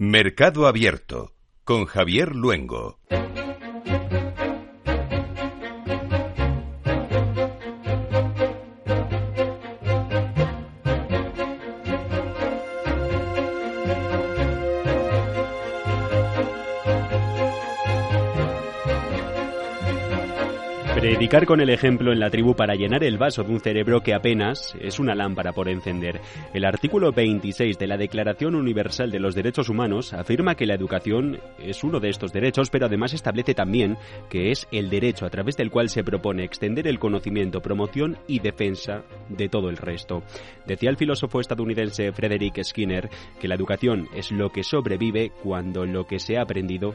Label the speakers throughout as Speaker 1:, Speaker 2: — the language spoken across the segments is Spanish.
Speaker 1: Mercado Abierto con Javier Luengo.
Speaker 2: Predicar con el ejemplo en la tribu para llenar el vaso de un cerebro que apenas es una lámpara por encender. El artículo 26 de la Declaración Universal de los Derechos Humanos afirma que la educación es uno de estos derechos, pero además establece también que es el derecho a través del cual se propone extender el conocimiento, promoción y defensa de todo el resto. Decía el filósofo estadounidense Frederick Skinner que la educación es lo que sobrevive cuando lo que se ha aprendido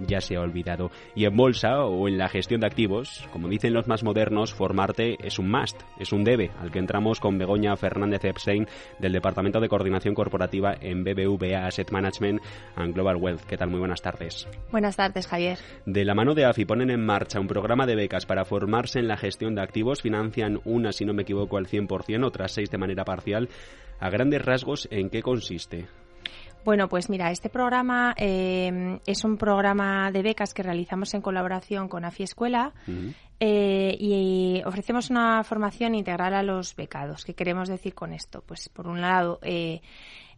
Speaker 2: ya se ha olvidado. Y en bolsa o en la gestión de activos, como dicen los más modernos, formarte es un must, es un debe, al que entramos con Begoña Fernández Epstein del Departamento de Coordinación Corporativa en BBVA Asset Management and Global Wealth. ¿Qué tal? Muy buenas tardes.
Speaker 3: Buenas tardes, Javier.
Speaker 2: De la mano de AFI ponen en marcha un programa de becas para formarse en la gestión de activos, financian una, si no me equivoco, al 100%, otras seis de manera parcial. A grandes rasgos, ¿en qué consiste?
Speaker 3: Bueno, pues mira, este programa eh, es un programa de becas que realizamos en colaboración con AFI Escuela eh, y ofrecemos una formación integral a los becados. ¿Qué queremos decir con esto? Pues por un lado, eh,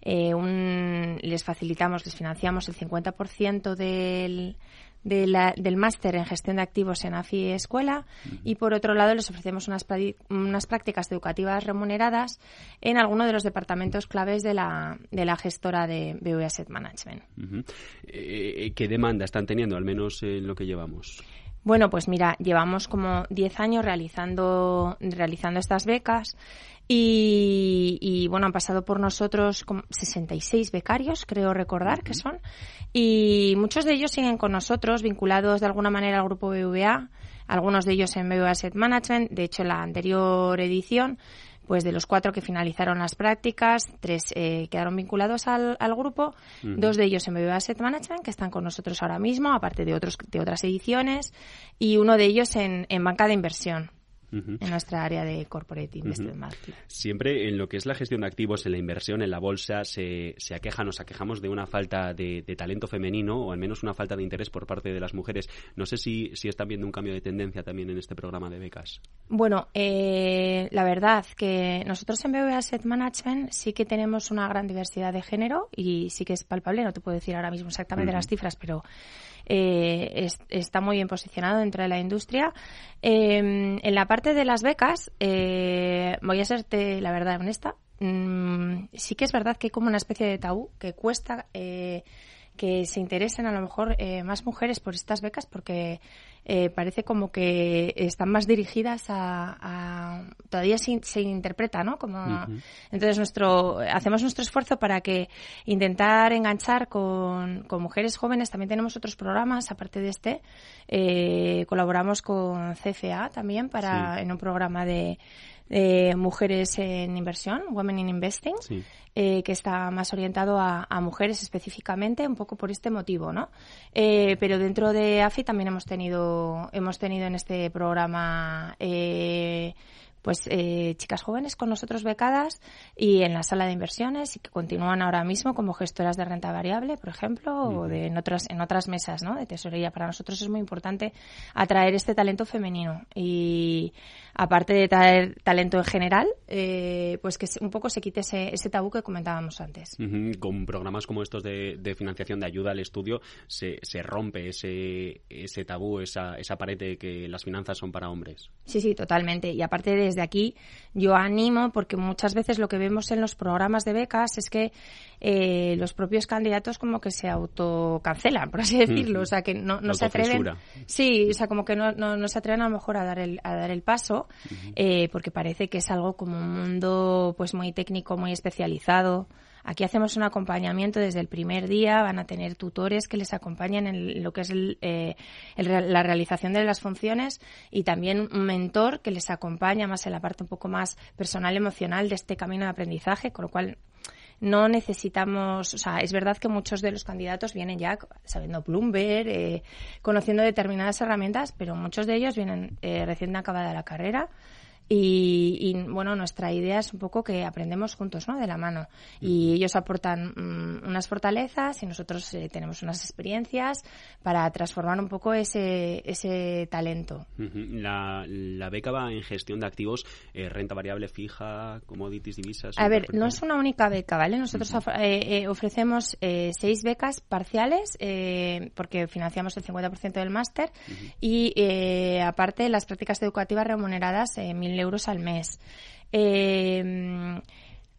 Speaker 3: les facilitamos, les financiamos el 50% del del máster en gestión de activos en AFI Escuela y por otro lado les ofrecemos unas, unas prácticas educativas remuneradas en alguno de los departamentos claves de la, de la gestora de BV Asset Management.
Speaker 2: Eh, ¿Qué demanda están teniendo, al menos en lo que llevamos?
Speaker 3: Bueno, pues mira, llevamos como 10 años realizando, realizando estas becas y, bueno, han pasado por nosotros 66 becarios, creo recordar que son, y muchos de ellos siguen con nosotros, vinculados de alguna manera al grupo BVA, algunos de ellos en BVA Asset Management, de hecho en la anterior edición pues de los cuatro que finalizaron las prácticas, tres eh, quedaron vinculados al, grupo, dos de ellos en BBVA Asset Management, que están con nosotros ahora mismo, aparte de, otros, de otras ediciones, y uno de ellos en, en banca de inversión en nuestra área de corporate investment marketing.
Speaker 2: Siempre en lo que es la gestión de activos, en la inversión, en la bolsa, se, se aqueja, nos aquejamos de una falta de, talento femenino o al menos una falta de interés por parte de las mujeres. No sé si, si están viendo un cambio de tendencia también en este programa de becas.
Speaker 3: Bueno, eh, la verdad que nosotros en BBVA Asset Management sí que tenemos una gran diversidad de género y sí que es palpable, no te puedo decir ahora mismo exactamente las cifras, pero eh, está muy bien posicionado dentro de la industria. Em, en la parte de las becas, eh, voy a serte la verdad honesta, mm, sí que es verdad que hay como una especie de tabú que cuesta eh, que se interesen a lo mejor más mujeres por estas becas porque eh, parece como que están más dirigidas a, todavía se, se, interpreta, ¿no? Como entonces nuestro hacemos nuestro esfuerzo para que intentar enganchar con, con mujeres jóvenes. También tenemos otros programas aparte de este. Eh, colaboramos con CFA también para en un programa de de mujeres en inversión, Women in Investing, eh, que está más orientado a, mujeres específicamente, un poco por este motivo, ¿no? Eh, pero dentro de AFI también hemos tenido, hemos tenido en este programa eh, pues eh, chicas jóvenes con nosotros becadas y en la sala de inversiones y que continúan ahora mismo como gestoras de renta variable, por ejemplo, o de en otras en otras mesas, ¿no? De tesorería. Para nosotros es muy importante atraer este talento femenino y aparte de traer talento en general, eh, pues que un poco se quite ese, ese tabú que comentábamos antes.
Speaker 2: Con programas como estos de, financiación de ayuda al estudio se, se rompe ese, ese tabú, esa, esa pared de que las finanzas son para hombres.
Speaker 3: Sí, sí, totalmente. Y aparte desde aquí yo animo, porque muchas veces lo que vemos en los programas de becas es que eh, los propios candidatos como que se autocancelan, por así decirlo. O sea, que no, no se atreven. Sí, o sea, como que no, no, no, se atreven a lo mejor a dar el, a dar el paso eh, porque parece que es algo como un mundo pues muy técnico, muy especializado. Aquí hacemos un acompañamiento desde el primer día, van a tener tutores que les acompañan en lo que es eh, la realización de las funciones y también un mentor que les acompaña más en la parte un poco más personal, emocional de este camino de aprendizaje, con lo cual no necesitamos, o sea, es verdad que muchos de los candidatos vienen ya sabiendo Bloomberg, eh, conociendo determinadas herramientas, pero muchos de ellos vienen eh, recién acabada la carrera Y, bueno, nuestra idea es un poco que aprendemos juntos, ¿no? De la mano. Y ellos aportan mm, unas fortalezas y nosotros eh, tenemos unas experiencias para transformar un poco ese, ese talento.
Speaker 2: la, beca va en gestión de activos, eh, renta variable fija, commodities, divisas.
Speaker 3: A ver, no es una única beca, ¿vale? Nosotros eh, ofrecemos seis becas parciales porque financiamos el 50% del máster y aparte las prácticas educativas remuneradas, mil euros al mes. Eh,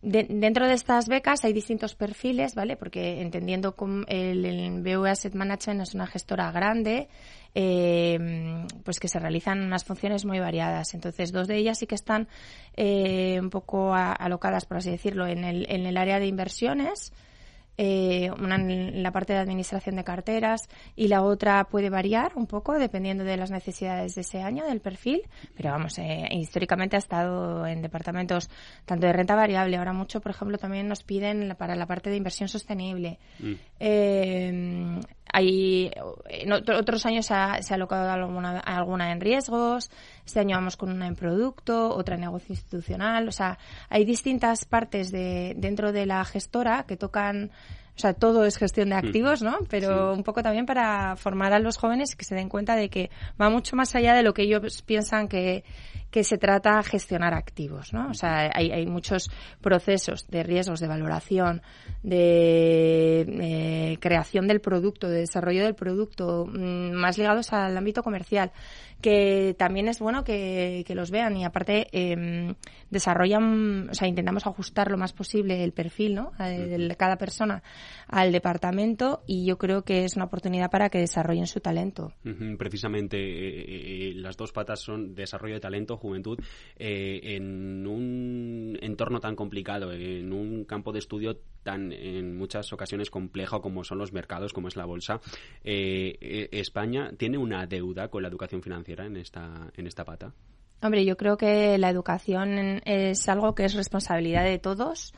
Speaker 3: dentro de estas becas hay distintos perfiles, ¿vale? Porque entendiendo que el, el BV Asset Management es una gestora grande, eh, pues que se realizan unas funciones muy variadas. Entonces, dos de ellas sí que están eh, un poco alocadas, por así decirlo, en el, en el área de inversiones, eh, una en la parte de administración de carteras y la otra puede variar un poco dependiendo de las necesidades de ese año, del perfil, pero vamos, eh, históricamente ha estado en departamentos tanto de renta variable, ahora mucho, por ejemplo, también nos piden para la parte de inversión sostenible. Mm. Eh, hay, en otros años se ha, alocado alguna, alguna en riesgos, este año vamos con una en producto, otra en negocio institucional, o sea, hay distintas partes de, dentro de la gestora que tocan sea, todo es gestión de mm. activos, ¿no? Pero un poco también para formar a los jóvenes que se den cuenta de que va mucho más allá de lo que ellos piensan que, que se trata gestionar activos, ¿no? O sea, hay, hay muchos procesos de riesgos, de valoración, de eh, creación del producto, de desarrollo del producto, mm, más ligados al ámbito comercial que también es bueno que, los vean y aparte eh, desarrollan, o sea, intentamos ajustar lo más posible el perfil, ¿no? De cada persona al departamento y yo creo que es una oportunidad para que desarrollen su talento.
Speaker 2: Precisamente eh, eh, las dos patas son desarrollo de talento, juventud, en un entorno tan complicado, en un campo de estudio tan en muchas ocasiones complejo como son los mercados, como es la bolsa. España tiene una deuda con la educación financiera en esta, en esta pata?
Speaker 3: Hombre, yo creo que la educación es algo que es responsabilidad de todos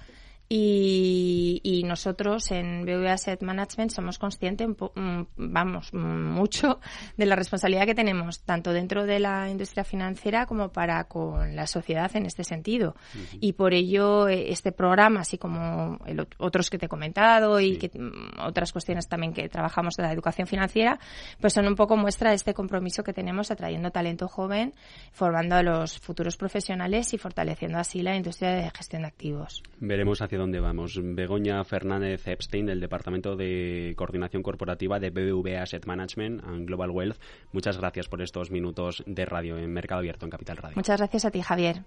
Speaker 3: y, nosotros en BV Asset Management somos conscientes, mm, vamos, mucho de la responsabilidad que tenemos, tanto dentro de la industria financiera como para con la sociedad en este sentido. Y por ello, eh, este programa, así como otros que te he comentado y que, mm, otras cuestiones también que trabajamos de la educación financiera, pues son un poco muestra de este compromiso que tenemos atrayendo talento joven, formando a los futuros profesionales y fortaleciendo así la industria de gestión de activos.
Speaker 2: Veremos hacia dónde vamos. Begoña Fernández Epstein, del Departamento de Coordinación Corporativa de BBVA Asset Management and Global Wealth. Muchas gracias por estos minutos de radio en Mercado Abierto en Capital Radio.
Speaker 3: Muchas gracias a ti, Javier.